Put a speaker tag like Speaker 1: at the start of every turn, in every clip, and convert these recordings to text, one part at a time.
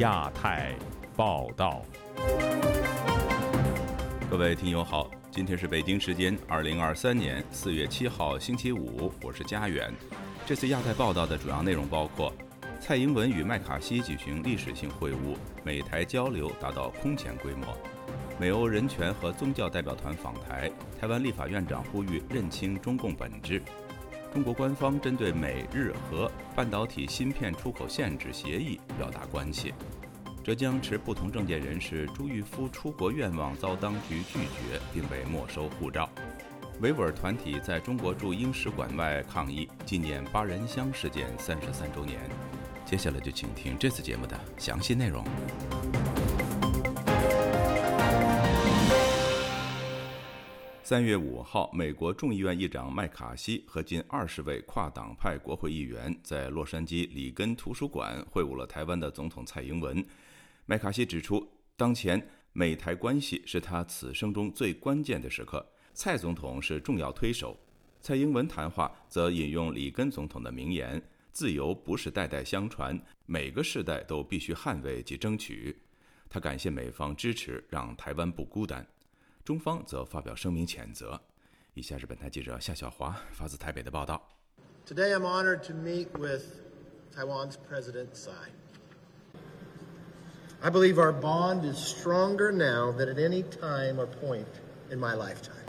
Speaker 1: 亚太报道，各位听友好，今天是北京时间二零二三年四月七号星期五，我是佳远。这次亚太报道的主要内容包括：蔡英文与麦卡锡举行历史性会晤，美台交流达到空前规模；美欧人权和宗教代表团访台，台湾立法院长呼吁认清中共本质。中国官方针对美日和半导体芯片出口限制协议表达关切。浙江持不同政见人士朱玉夫出国愿望遭当局拒绝，并被没收护照。维吾尔团体在中国驻英使馆外抗议，纪念八人乡事件三十三周年。接下来就请听这次节目的详细内容。三月五号，美国众议院议长麦卡锡和近二十位跨党派国会议员在洛杉矶里根图书馆会晤了台湾的总统蔡英文。麦卡锡指出，当前美台关系是他此生中最关键的时刻，蔡总统是重要推手。蔡英文谈话则引用里根总统的名言：“自由不是代代相传，每个世代都必须捍卫及争取。”他感谢美方支持，让台湾不孤单。中方则发表声明谴责。以下是本台记者夏小华发自台北的报道。
Speaker 2: Today I'm honored to meet with Taiwan's President Tsai. I believe our bond is stronger now than at any time or point.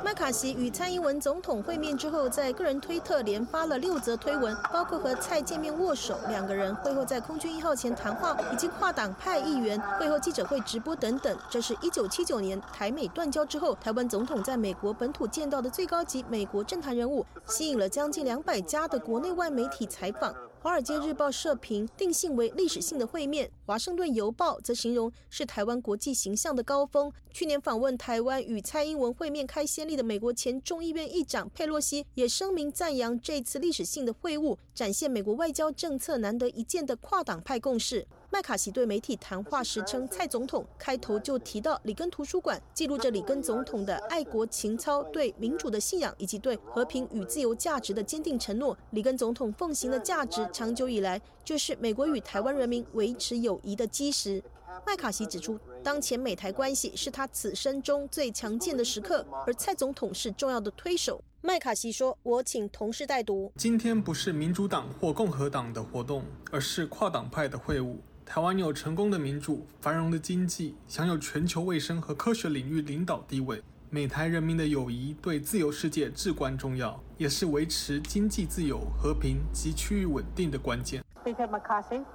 Speaker 3: 麦卡锡与蔡英文总统会面之后，在个人推特连发了六则推文，包括和蔡见面握手、两个人会后在空军一号前谈话，以及跨党派议员会后记者会直播等等。这是一九七九年台美断交之后，台湾总统在美国本土见到的最高级美国政坛人物，吸引了将近两百家的国内外媒体采访。《华尔街日报》社评定性为历史性的会面，《华盛顿邮报》则形容是台湾国际形象的高峰。去年访问台湾与蔡英文会面开先例的美国前众议院议长佩洛西也声明赞扬这次历史性的会晤，展现美国外交政策难得一见的跨党派共识。麦卡锡对媒体谈话时称，蔡总统开头就提到里根图书馆，记录着里根总统的爱国情操、对民主的信仰以及对和平与自由价值的坚定承诺。里根总统奉行的价值，长久以来就是美国与台湾人民维持友谊的基石。麦卡锡指出，当前美台关系是他此生中最强健的时刻，而蔡总统是重要的推手。麦卡锡说：“我请同事代读，
Speaker 4: 今天不是民主党或共和党的活动，而是跨党派的会晤。”台湾有成功的民主、繁荣的经济，享有全球卫生和科学领域领导地位。美台人民的友谊对自由世界至关重要，也是维持经济自由、和平及区域稳定的关键。
Speaker 5: Speaker McCarthy,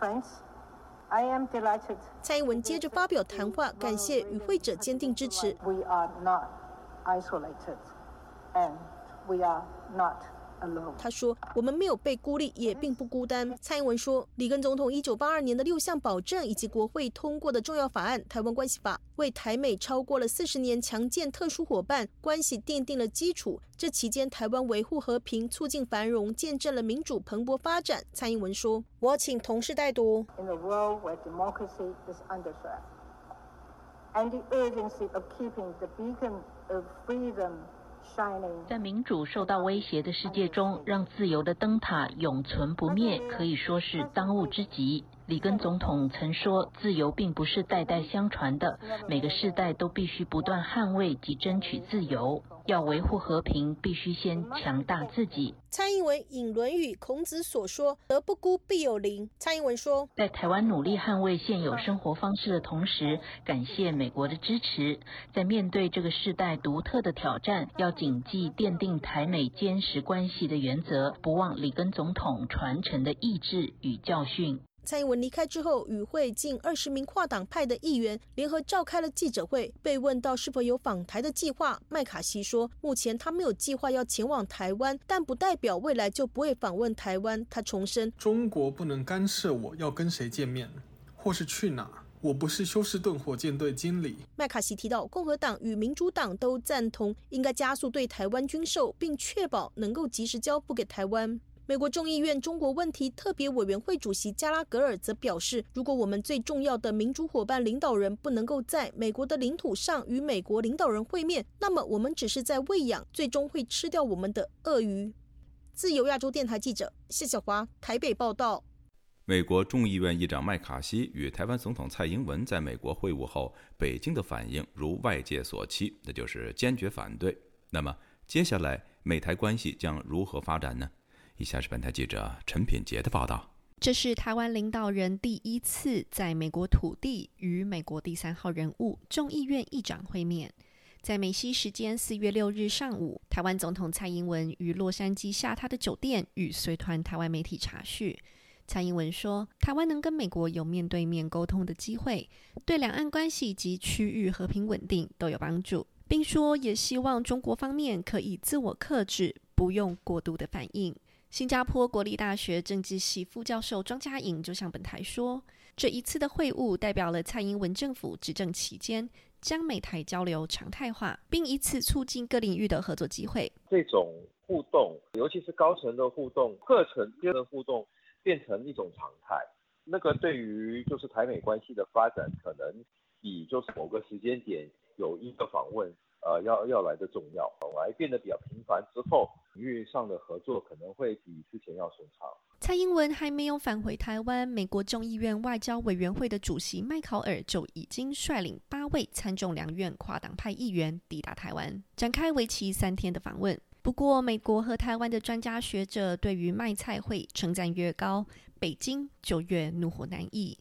Speaker 5: friends, I am delighted.
Speaker 3: 蔡英文接着发表谈话，感谢与会者坚定支持。
Speaker 5: We are not isolated, and we are not.
Speaker 3: 他说：“我们没有被孤立，也并不孤单。”蔡英文说：“里根总统一九八二年的六项保证以及国会通过的重要法案《台湾关系法》，为台美超过了四十年强健特殊伙伴关系奠定了基础。这期间，台湾维护和平、促进繁荣，见证了民主蓬勃发展。”蔡英文说：“我请同事代读。”
Speaker 5: In the world where democracy is under threat, and the urgency of keeping the beacon of freedom.
Speaker 6: 在民主受到威胁的世界中，让自由的灯塔永存不灭，可以说是当务之急。里根总统曾说：“自由并不是代代相传的，每个世代都必须不断捍卫及争取自由。要维护和平，必须先强大自己。”
Speaker 3: 蔡英文引《论语》孔子所说：“德不孤，必有邻。”蔡英文说：“
Speaker 6: 在台湾努力捍卫现有生活方式的同时，感谢美国的支持。在面对这个世代独特的挑战，要谨记奠定台美坚实关系的原则，不忘里根总统传承的意志与教训。”
Speaker 3: 蔡英文离开之后，与会近二十名跨党派的议员联合召开了记者会。被问到是否有访台的计划，麦卡锡说：“目前他没有计划要前往台湾，但不代表未来就不会访问台湾。”他重申：“
Speaker 4: 中国不能干涉我要跟谁见面，或是去哪。我不是休斯顿火箭队经理。”
Speaker 3: 麦卡锡提到，共和党与民主党都赞同应该加速对台湾军售，并确保能够及时交付给台湾。美国众议院中国问题特别委员会主席加拉格尔则表示，如果我们最重要的民主伙伴领导人不能够在美国的领土上与美国领导人会面，那么我们只是在喂养最终会吃掉我们的鳄鱼。自由亚洲电台记者谢小华台北报道。
Speaker 1: 美国众议院议长麦卡锡与台湾总统蔡英文在美国会晤后，北京的反应如外界所期，那就是坚决反对。那么，接下来美台关系将如何发展呢？以下是本台记者陈品杰的报道。
Speaker 7: 这是台湾领导人第一次在美国土地与美国第三号人物众议院议长会面。在美西时间四月六日上午，台湾总统蔡英文于洛杉矶下榻的酒店与随团台湾媒体查叙。蔡英文说：“台湾能跟美国有面对面沟通的机会，对两岸关系及区域和平稳定都有帮助，并说也希望中国方面可以自我克制，不用过度的反应。”新加坡国立大学政治系副教授庄家颖就向本台说：“这一次的会晤代表了蔡英文政府执政期间将美台交流常态化，并以此促进各领域的合作机会。
Speaker 8: 这种互动，尤其是高层的互动、课程间的互动，变成一种常态。那个对于就是台美关系的发展，可能比就是某个时间点有一个访问。”呃，要要来的重要，来变得比较频繁之后，领域上的合作可能会比之前要顺畅。
Speaker 7: 蔡英文还没有返回台湾，美国众议院外交委员会的主席麦考尔就已经率领八位参众两院跨党派议员抵达台湾，展开为期三天的访问。不过，美国和台湾的专家学者对于麦菜会称赞越高，北京就越怒火难抑。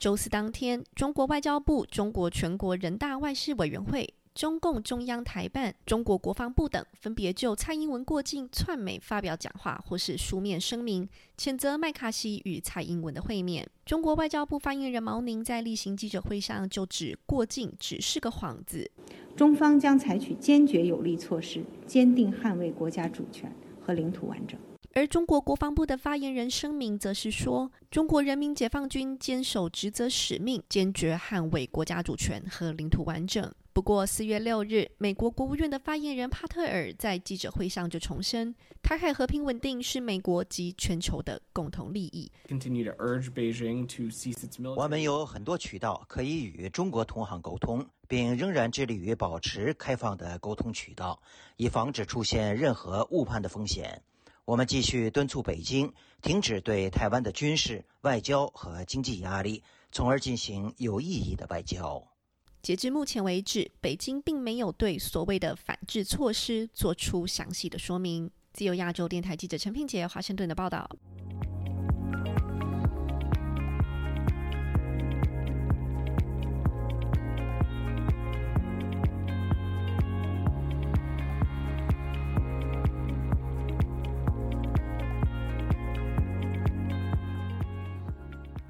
Speaker 7: 周四当天，中国外交部、中国全国人大外事委员会。中共中央台办、中国国防部等分别就蔡英文过境窜美发表讲话或是书面声明，谴责麦卡锡与蔡英文的会面。中国外交部发言人毛宁在例行记者会上就指过境只是个幌子，
Speaker 9: 中方将采取坚决有力措施，坚定捍卫国家主权和领土完整。
Speaker 7: 而中国国防部的发言人声明则是说，中国人民解放军坚守职责使命，坚决捍卫国家主权和领土完整。不过，四月六日，美国国务院的发言人帕特尔在记者会上就重申，台海和平稳定是美国及全球的共同利益。
Speaker 10: 我们有很多渠道可以与中国同行沟通，并仍然致力于保持开放的沟通渠道，以防止出现任何误判的风险。我们继续敦促北京停止对台湾的军事、外交和经济压力，从而进行有意义的外交。
Speaker 7: 截至目前为止，北京并没有对所谓的反制措施做出详细的说明。自由亚洲电台记者陈平杰华盛顿的报道。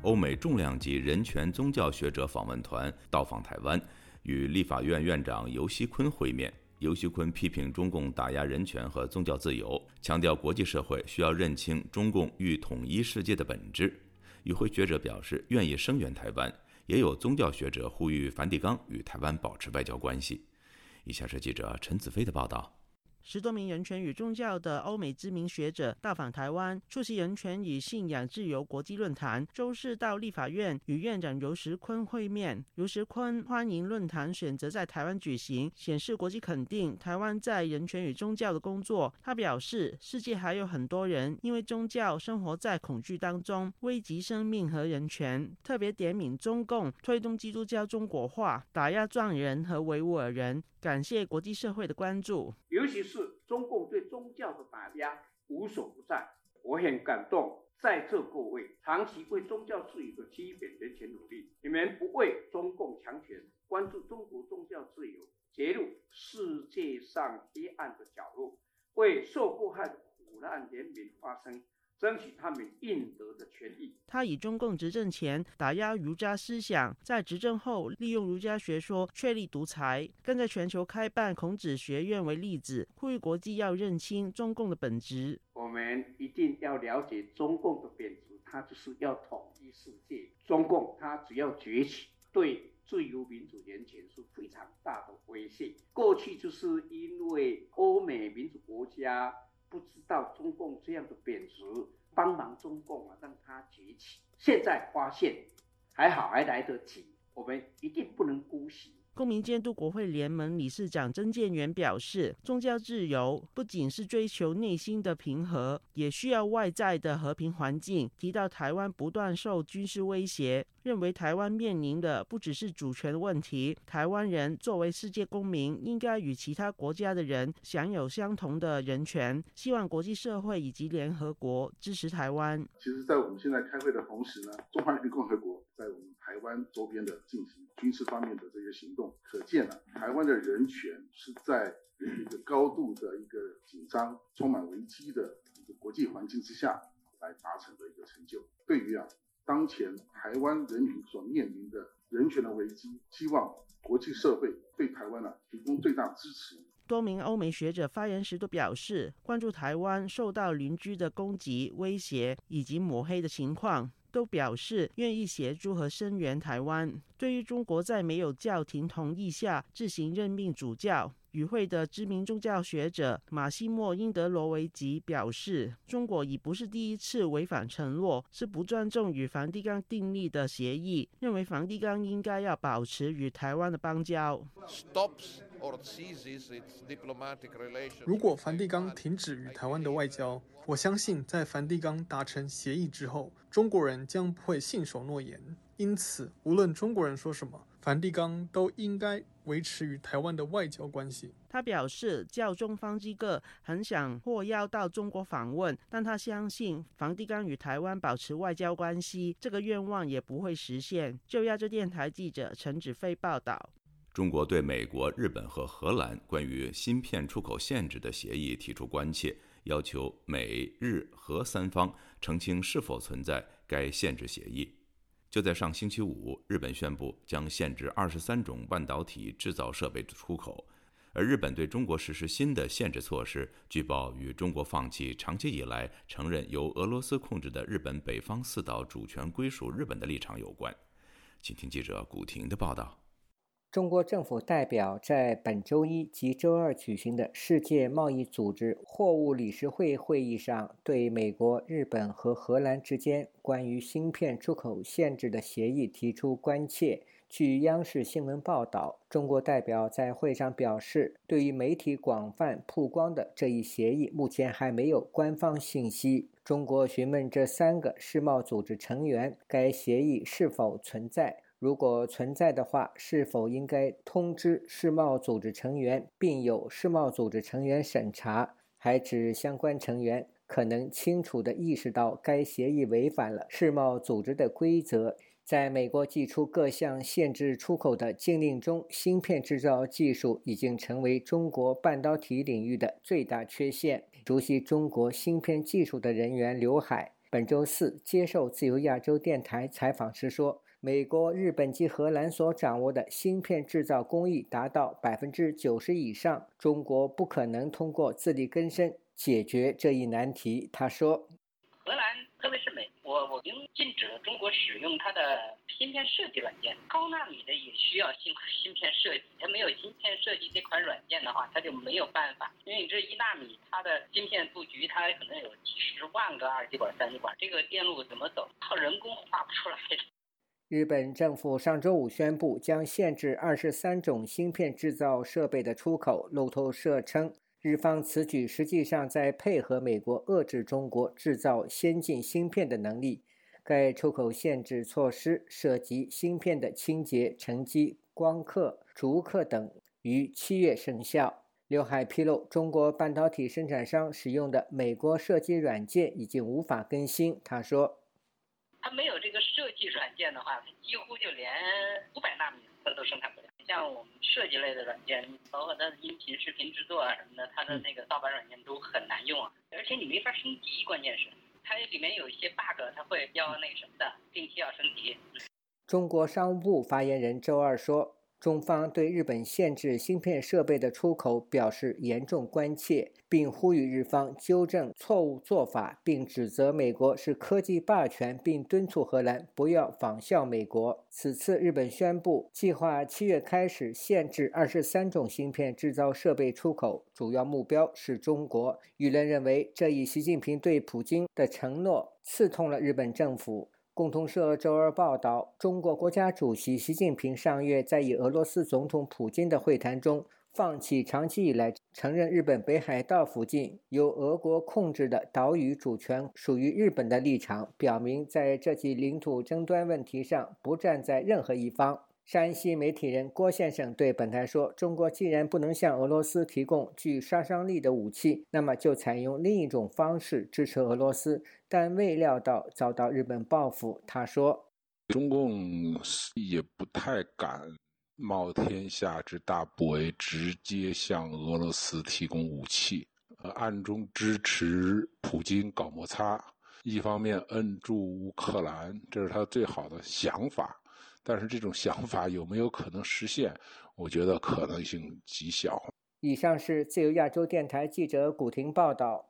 Speaker 1: 欧美重量级人权宗教学者访问团到访台湾，与立法院院长游锡坤会面。游锡坤批评中共打压人权和宗教自由，强调国际社会需要认清中共欲统一世界的本质。与会学者表示愿意声援台湾，也有宗教学者呼吁梵蒂冈与台湾保持外交关系。以下是记者陈子飞的报道。
Speaker 11: 十多名人权与宗教的欧美知名学者到访台湾，出席人权与信仰自由国际论坛。周四到立法院与院长尤石坤会面。尤石坤欢迎论坛选择在台湾举行，显示国际肯定台湾在人权与宗教的工作。他表示，世界还有很多人因为宗教生活在恐惧当中，危及生命和人权。特别点名中共推动基督教中国化，打压藏人和维吾尔人。感谢国际社会的关注，
Speaker 12: 尤其是中共对宗教的打压无所不在，我很感动。在座各位长期为宗教自由的基本人权努力，你们不为中共强权，关注中国宗教自由，揭露世界上黑暗的角落，为受迫害的苦难人民发声。争取他们应得的权益。
Speaker 11: 他以中共执政前打压儒家思想，在执政后利用儒家学说确立独裁，更在全球开办孔子学院为例子，呼吁国际要认清中共的本质。
Speaker 12: 我们一定要了解中共的本质，它就是要统一世界。中共它只要崛起，对自由民主人权是非常大的威胁。过去就是因为欧美民主国家。不知道中共这样的贬值，帮忙中共啊，让它崛起。现在发现还好，还来得及。我们一定不能姑息，
Speaker 11: 公民监督国会联盟理事长曾建元表示，宗教自由不仅是追求内心的平和，也需要外在的和平环境。提到台湾不断受军事威胁。认为台湾面临的不只是主权问题，台湾人作为世界公民，应该与其他国家的人享有相同的人权。希望国际社会以及联合国支持台湾。
Speaker 13: 其实，在我们现在开会的同时呢，中华人民共和国在湾周边的进行军事方面的这些行动，可见了台湾的人权是在一个高度的一个紧张、充满危机的一个国际环境之下来达成的一个成就。对于啊。当前台湾人民所面临的人权的危机，希望国际社会对台湾呢提供最大支持。
Speaker 11: 多名欧美学者发言时都表示，关注台湾受到邻居的攻击、威胁以及抹黑的情况，都表示愿意协助和声援台湾。对于中国在没有教廷同意下自行任命主教。与会的知名宗教学者马西莫·因德罗维吉表示：“中国已不是第一次违反承诺，是不尊重与梵蒂冈订立的协议，认为梵蒂冈应该要保持与台湾的邦交。
Speaker 4: 如果梵蒂冈停止与台湾的外交，我相信在梵蒂冈达成协议之后，中国人将不会信守诺言。因此，无论中国人说什么。”梵蒂冈都应该维持与台湾的外交关系。
Speaker 11: 他表示，教宗方济各很想获邀到中国访问，但他相信梵蒂冈与台湾保持外交关系，这个愿望也不会实现。就亚洲电台记者陈子飞报道：
Speaker 1: 中国对美国、日本和荷兰关于芯片出口限制的协议提出关切，要求美日荷三方澄清是否存在该限制协议。就在上星期五，日本宣布将限制二十三种半导体制造设备的出口，而日本对中国实施新的限制措施，据报与中国放弃长期以来承认由俄罗斯控制的日本北方四岛主权归属日本的立场有关。请听记者古婷的报道。
Speaker 14: 中国政府代表在本周一及周二举行的世界贸易组织货物理事会会议上，对美国、日本和荷兰之间关于芯片出口限制的协议提出关切。据央视新闻报道，中国代表在会上表示，对于媒体广泛曝光的这一协议，目前还没有官方信息。中国询问这三个世贸组织成员，该协议是否存在。如果存在的话，是否应该通知世贸组织成员，并由世贸组织成员审查？还指相关成员可能清楚地意识到该协议违反了世贸组织的规则。在美国寄出各项限制出口的禁令中，芯片制造技术已经成为中国半导体领域的最大缺陷。熟悉中国芯片技术的人员刘海本周四接受自由亚洲电台采访时说。美国、日本及荷兰所掌握的芯片制造工艺达到百分之九十以上，中国不可能通过自力更生解决这一难题。他说：“
Speaker 15: 荷兰，特别是美国，我已经禁止了中国使用它的芯片设计软件。高纳米的也需要芯芯片设计，它没有芯片设计这款软件的话，它就没有办法。因为你这一纳米，它的芯片布局，它可能有几十万个二极管、三极管，这个电路怎么走？靠人工画不出来。”
Speaker 14: 日本政府上周五宣布将限制二十三种芯片制造设备的出口。路透社称，日方此举实际上在配合美国遏制中国制造先进芯片的能力。该出口限制措施涉及芯片的清洁、沉积、光刻、逐刻等，于七月生效。刘海披露，中国半导体生产商使用的美国设计软件已经无法更新。他说。
Speaker 15: 它没有这个设计软件的话，它几乎就连五百纳米它都生产不了。像我们设计类的软件，包括它的音频、视频制作啊什么的，它的那个盗版软件都很难用啊，而且你没法升级。关键是它里面有一些 bug，它会要那什么的，定期要升级。
Speaker 14: 中国商务部发言人周二说。中方对日本限制芯片设备的出口表示严重关切，并呼吁日方纠正错误做法，并指责美国是科技霸权，并敦促荷兰不要仿效美国。此次日本宣布计划七月开始限制二十三种芯片制造设备出口，主要目标是中国。舆论认为，这一习近平对普京的承诺刺痛了日本政府。共同社周二报道，中国国家主席习近平上月在与俄罗斯总统普京的会谈中，放弃长期以来承认日本北海道附近由俄国控制的岛屿主权属于日本的立场，表明在这起领土争端问题上不站在任何一方。山西媒体人郭先生对本台说：“中国既然不能向俄罗斯提供具杀伤力的武器，那么就采用另一种方式支持俄罗斯。”但未料到遭到日本报复。他说：“
Speaker 16: 中共也不太敢冒天下之大不韪，直接向俄罗斯提供武器，暗中支持普京搞摩擦，一方面摁住乌克兰，这是他最好的想法。”但是这种想法有没有可能实现？我觉得可能性极小。
Speaker 14: 以上是自由亚洲电台记者古婷报道。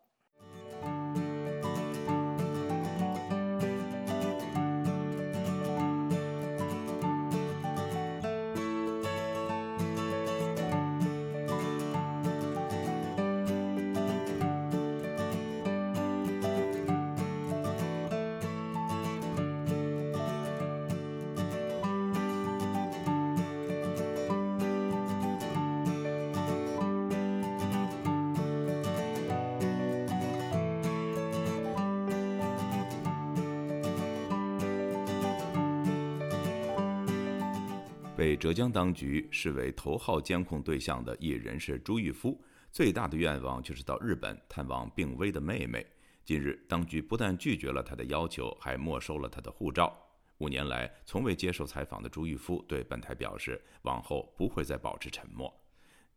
Speaker 1: 被浙江当局视为头号监控对象的艺人是朱玉夫，最大的愿望就是到日本探望病危的妹妹。近日，当局不但拒绝了他的要求，还没收了他的护照。五年来从未接受采访的朱玉夫对本台表示，往后不会再保持沉默。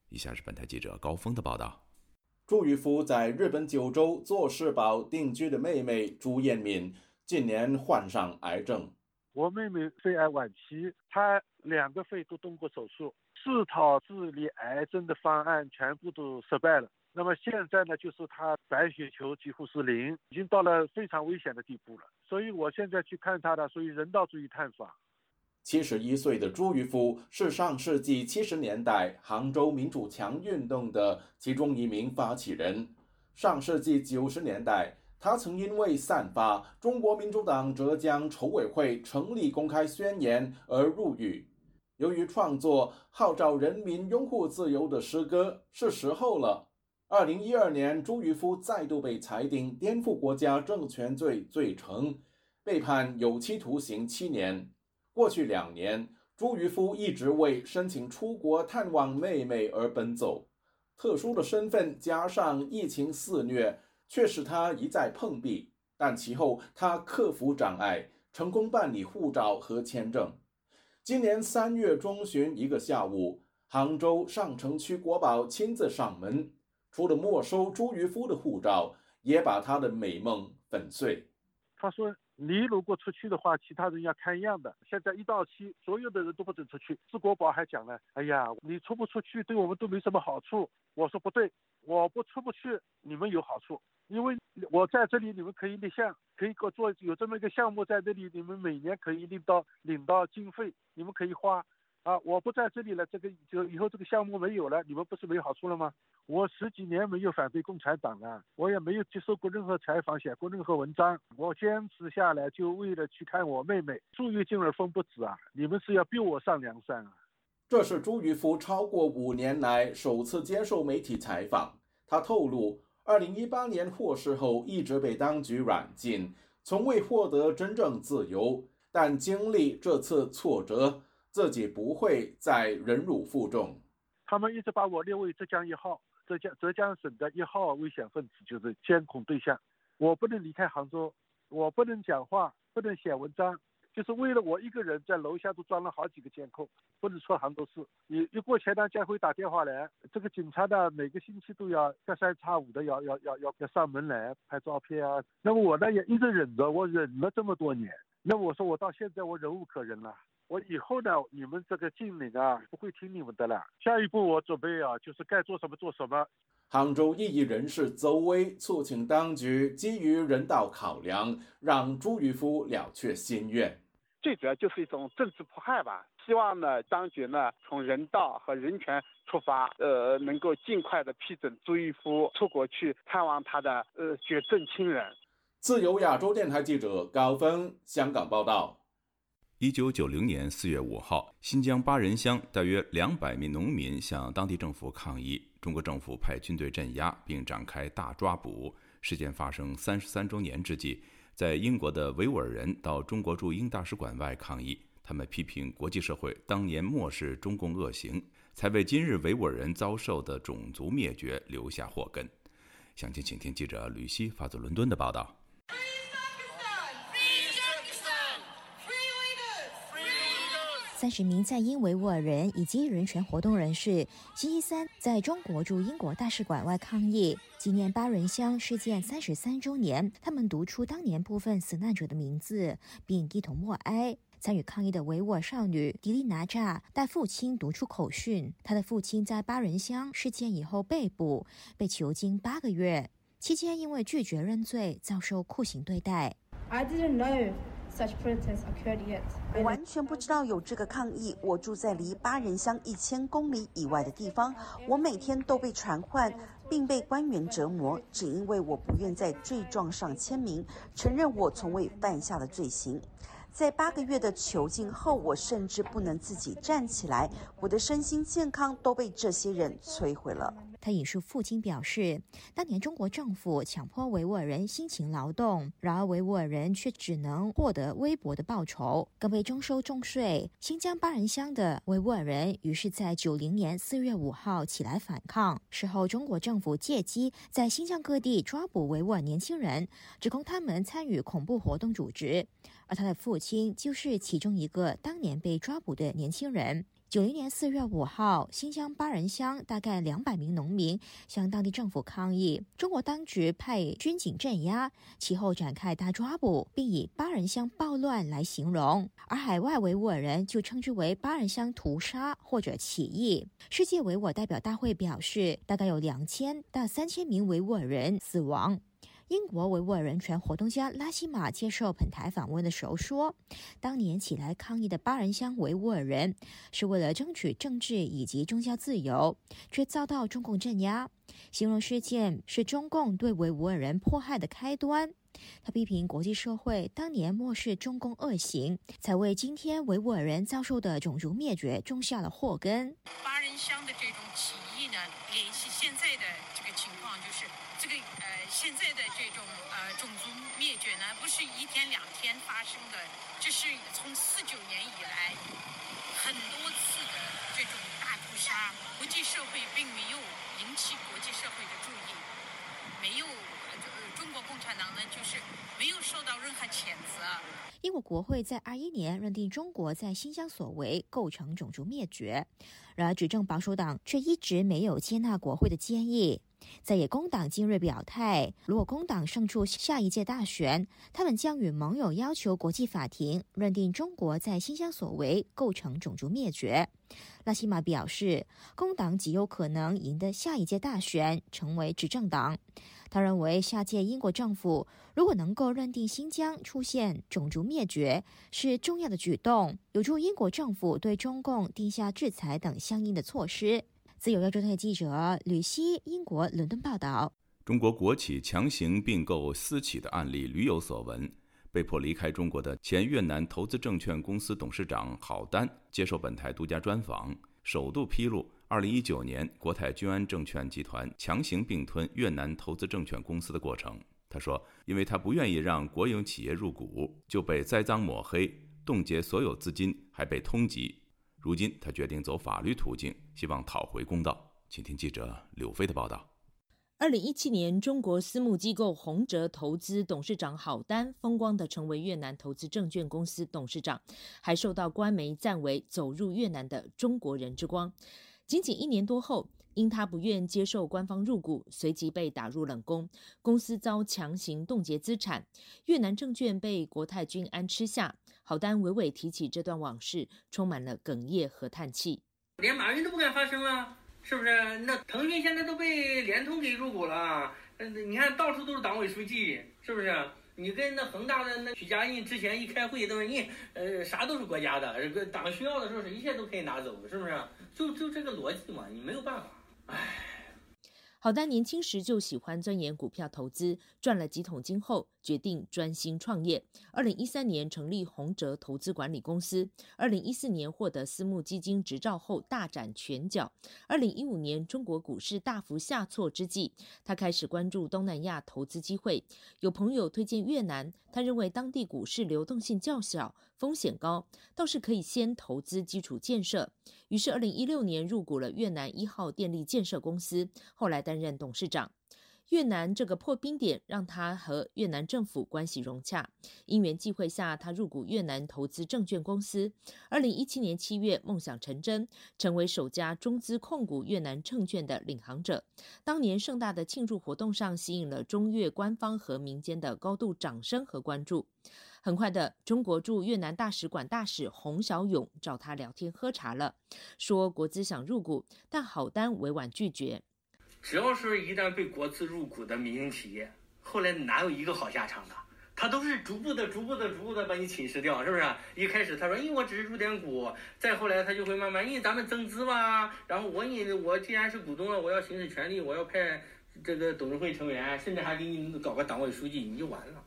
Speaker 1: 以下是本台记者高峰的报道：
Speaker 17: 朱玉夫在日本九州做世保定居的妹妹朱艳敏，近年患上癌症。
Speaker 18: 我妹妹肺癌晚期，她两个肺都动过手术，四套治理癌症的方案全部都失败了。那么现在呢，就是他白血球几乎是零，已经到了非常危险的地步了。所以我现在去看他的，属于人道主义探访。
Speaker 17: 七十一岁的朱渔夫是上世纪七十年代杭州民主墙运动的其中一名发起人。上世纪九十年代。他曾因为散发中国民主党浙江筹委会成立公开宣言而入狱。由于创作号召人民拥护自由的诗歌，是时候了。二零一二年，朱渔夫再度被裁定颠覆国家政权罪罪成，被判有期徒刑七年。过去两年，朱渔夫一直为申请出国探望妹妹而奔走。特殊的身份加上疫情肆虐。却使他一再碰壁，但其后他克服障碍，成功办理护照和签证。今年三月中旬一个下午，杭州上城区国保亲自上门，除了没收朱渔夫的护照，也把他的美梦粉碎。
Speaker 18: 他说。你如果出去的话，其他人要看样的。现在一到期，所有的人都不准出去。市国宝还讲了，哎呀，你出不出去，对我们都没什么好处。我说不对，我不出不去，你们有好处，因为我在这里，你们可以立项，可以做做有这么一个项目在这里，你们每年可以领到领到经费，你们可以花。啊，我不在这里了，这个就以后这个项目没有了，你们不是没好处了吗？我十几年没有反对共产党了，我也没有接受过任何采访，写过任何文章，我坚持下来就为了去看我妹妹。树欲静而风不止啊！你们是要逼我上梁山啊！
Speaker 17: 这是朱玉夫超过五年来首次接受媒体采访。他透露，二零一八年获释后一直被当局软禁，从未获得真正自由，但经历这次挫折。自己不会再忍辱负重。
Speaker 18: 他们一直把我列为浙江一号，浙江浙江省的一号危险分子，就是监控对象。我不能离开杭州，我不能讲话，不能写文章，就是为了我一个人在楼下都装了好几个监控，不能出杭州市。一一过钱塘江会打电话来，这个警察呢每个星期都要隔三差五的要要要要要上门来拍照片啊。那么我呢也一直忍着，我忍了这么多年。那我说我到现在我忍无可忍了。我以后呢，你们这个禁令啊，不会听你们的了。下一步我准备啊，就是该做什么做什么。
Speaker 17: 杭州异议人士邹威促请当局基于人道考量，让朱渔夫了却心愿。
Speaker 19: 最主要就是一种政治迫害吧。希望呢，当局呢从人道和人权出发，呃，能够尽快的批准朱渔夫出国去探望他的呃绝症亲人。
Speaker 17: 自由亚洲电台记者高峰香港报道。
Speaker 1: 一九九零年四月五号，新疆巴仁乡大约两百名农民向当地政府抗议，中国政府派军队镇压，并展开大抓捕。事件发生三十三周年之际，在英国的维吾尔人到中国驻英大使馆外抗议，他们批评国际社会当年漠视中共恶行，才为今日维吾尔人遭受的种族灭绝留下祸根。详情，请听记者吕希发自伦敦的报道。
Speaker 20: 三十名在英维吾尔人以及人权活动人士星期三在中国驻英国大使馆外抗议，纪念巴人乡事件三十三周年。他们读出当年部分死难者的名字，并一同默哀。参与抗议的维吾尔少女迪丽娜扎带父亲读出口讯。她的父亲在巴人乡事件以后被捕，被囚禁八个月，期间因为拒绝认罪，遭受酷刑对待。
Speaker 21: I didn't know.
Speaker 22: 我完全不知道有这个抗议。我住在离巴人乡一千公里以外的地方，我每天都被传唤，并被官员折磨，只因为我不愿在罪状上签名，承认我从未犯下的罪行。在八个月的囚禁后，我甚至不能自己站起来，我的身心健康都被这些人摧毁了。
Speaker 20: 他引述父亲表示，当年中国政府强迫维吾尔人辛勤劳动，然而维吾尔人却只能获得微薄的报酬，更被征收重税。新疆巴人乡的维吾尔人于是在九零年四月五号起来反抗，事后中国政府借机在新疆各地抓捕维吾尔年轻人，指控他们参与恐怖活动组织，而他的父亲就是其中一个当年被抓捕的年轻人。九零年四月五号，新疆巴人乡大概两百名农民向当地政府抗议，中国当局派军警镇压，其后展开大抓捕，并以巴人乡暴乱来形容。而海外维吾尔人就称之为巴人乡屠杀或者起义。世界维吾尔代表大会表示，大概有两千到三千名维吾尔人死亡。英国维吾尔人权活动家拉希马接受本台访问的时候说：“当年起来抗议的巴人乡维吾尔人是为了争取政治以及宗教自由，却遭到中共镇压，形容事件是中共对维吾尔人迫害的开端。他批评国际社会当年漠视中共恶行，才为今天维吾尔人遭受的种族灭绝种下了祸根。”
Speaker 23: 巴人乡的这种起义呢，联系现在的这个情况，就是这个呃现在的。绝呢不是一天两天发生的，这是从四九年以来很多次的这种大屠杀，国际社会并没有引起国际社会的注意，没有中国共产党呢就是没有受到任何谴责。
Speaker 20: 英国国会在二一年认定中国在新疆所为构成种族灭绝，然而执政保守党却一直没有接纳国会的建议。在野工党今日表态，如果工党胜出下一届大选，他们将与盟友要求国际法庭认定中国在新疆所为构成种族灭绝。拉希玛表示，工党极有可能赢得下一届大选，成为执政党。他认为，下届英国政府如果能够认定新疆出现种族灭绝，是重要的举动，有助英国政府对中共定下制裁等相应的措施。自由亚洲台记者吕希，英国伦敦报道：
Speaker 1: 中国国企强行并购私企的案例屡有所闻。被迫离开中国的前越南投资证券公司董事长郝丹接受本台独家专访，首度披露2019年国泰君安证券集团强行并吞越南投资证券公司的过程。他说：“因为他不愿意让国营企业入股，就被栽赃抹黑，冻结所有资金，还被通缉。”如今，他决定走法律途径，希望讨回公道。请听记者柳飞的报道。
Speaker 24: 二零一七年，中国私募机构宏哲投资董事长郝丹风光的成为越南投资证券公司董事长，还受到官媒赞为走入越南的中国人之光。仅仅一年多后，因他不愿接受官方入股，随即被打入冷宫，公司遭强行冻结资产，越南证券被国泰君安吃下。郝丹娓娓提起这段往事，充满了哽咽和叹气。
Speaker 25: 连马云都不敢发声了，是不是？那腾讯现在都被联通给入股了，嗯，你看到处都是党委书记，是不是？你跟那恒大的那许家印之前一开会，都是你呃啥都是国家的，这个党需要的时候是一切都可以拿走，是不是？就就这个逻辑嘛，你没有办法。唉。
Speaker 24: 郝丹年轻时就喜欢钻研股票投资，赚了几桶金后，决定专心创业。二零一三年成立宏哲投资管理公司，二零一四年获得私募基金执照后大展拳脚。二零一五年中国股市大幅下挫之际，他开始关注东南亚投资机会。有朋友推荐越南，他认为当地股市流动性较小，风险高，倒是可以先投资基础建设。于是二零一六年入股了越南一号电力建设公司，后来担任董事长。越南这个破冰点让他和越南政府关系融洽。因缘际会下，他入股越南投资证券公司。二零一七年七月，梦想成真，成为首家中资控股越南证券的领航者。当年盛大的庆祝活动上，吸引了中越官方和民间的高度掌声和关注。很快的，中国驻越南大使馆大使洪小勇找他聊天喝茶了，说国资想入股，但好单委婉拒绝。
Speaker 25: 只要是一旦被国资入股的民营企业，后来哪有一个好下场的？他都是逐步的、逐步的、逐步的把你侵蚀掉，是不是？一开始他说，因为我只是入点股，再后来他就会慢慢，因为咱们增资嘛，然后我你我既然是股东了，我要行使权利，我要派这个董事会成员，甚至还给你搞个党委书记，你就完了。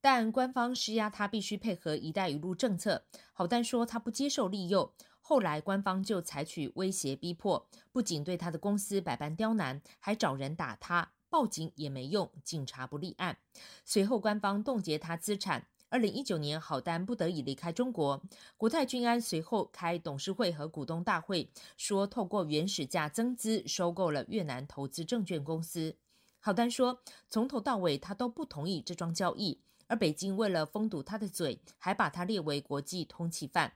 Speaker 24: 但官方施压他必须配合“一带一路”政策，好丹说他不接受利诱。后来，官方就采取威胁逼迫，不仅对他的公司百般刁难，还找人打他，报警也没用，警察不立案。随后，官方冻结他资产。二零一九年，郝丹不得已离开中国。国泰君安随后开董事会和股东大会，说透过原始价增资收购了越南投资证券公司。郝丹说，从头到尾他都不同意这桩交易，而北京为了封堵他的嘴，还把他列为国际通缉犯。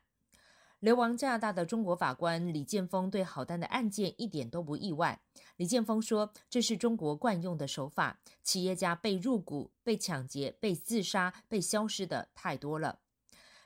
Speaker 24: 流亡加拿大的中国法官李建峰对郝丹的案件一点都不意外。李建峰说：“这是中国惯用的手法，企业家被入股、被抢劫、被自杀、被消失的太多了。”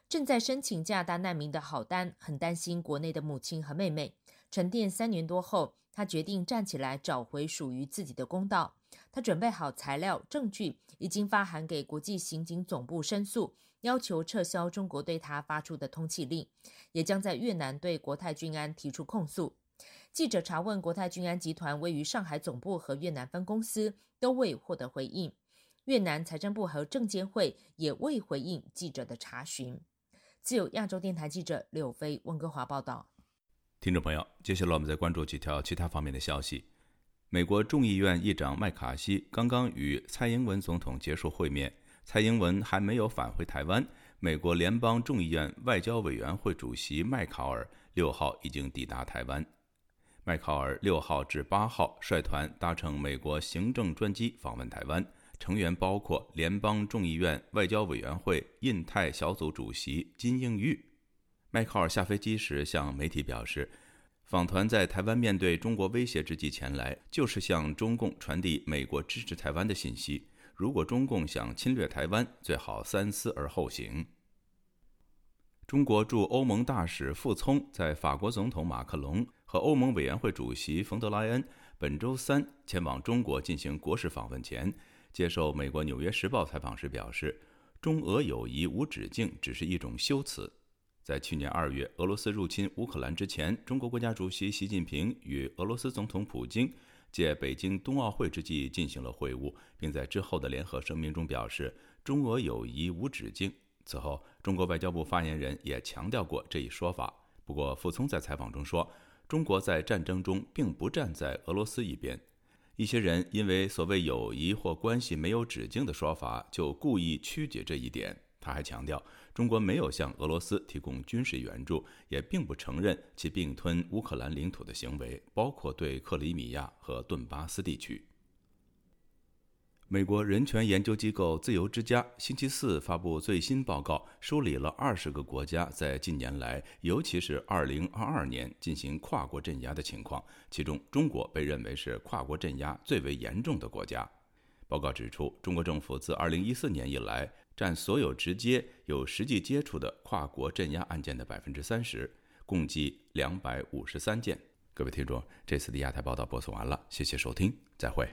Speaker 24: 正在申请加拿大难民的郝丹很担心国内的母亲和妹妹。沉淀三年多后，他决定站起来，找回属于自己的公道。他准备好材料、证据，已经发函给国际刑警总部申诉。要求撤销中国对他发出的通缉令，也将在越南对国泰君安提出控诉。记者查问国泰君安集团位于上海总部和越南分公司，都未获得回应。越南财政部和证监会也未回应记者的查询。自由亚洲电台记者柳飞温哥华报道。
Speaker 1: 听众朋友，接下来我们再关注几条其他方面的消息。美国众议院议长麦卡锡刚刚与蔡英文总统结束会面。蔡英文还没有返回台湾，美国联邦众议院外交委员会主席麦考尔六号已经抵达台湾。麦考尔六号至八号率团搭乘美国行政专机访问台湾，成员包括联邦众议院外交委员会印太小组主席金应玉。麦考尔下飞机时向媒体表示，访团在台湾面对中国威胁之际前来，就是向中共传递美国支持台湾的信息。如果中共想侵略台湾，最好三思而后行。中国驻欧盟大使傅聪在法国总统马克龙和欧盟委员会主席冯德莱恩本周三前往中国进行国事访问前，接受美国《纽约时报》采访时表示：“中俄友谊无止境只是一种修辞。”在去年二月俄罗斯入侵乌克兰之前，中国国家主席习近平与俄罗斯总统普京。借北京冬奥会之际进行了会晤，并在之后的联合声明中表示中俄友谊无止境。此后，中国外交部发言人也强调过这一说法。不过，傅聪在采访中说，中国在战争中并不站在俄罗斯一边。一些人因为所谓友谊或关系没有止境的说法，就故意曲解这一点。他还强调。中国没有向俄罗斯提供军事援助，也并不承认其并吞乌克兰领土的行为，包括对克里米亚和顿巴斯地区。美国人权研究机构自由之家星期四发布最新报告，梳理了二十个国家在近年来，尤其是2022年进行跨国镇压的情况，其中中国被认为是跨国镇压最为严重的国家。报告指出，中国政府自2014年以来。占所有直接有实际接触的跨国镇压案件的百分之三十，共计两百五十三件。各位听众，这次的亚太报道播送完了，谢谢收听，再会。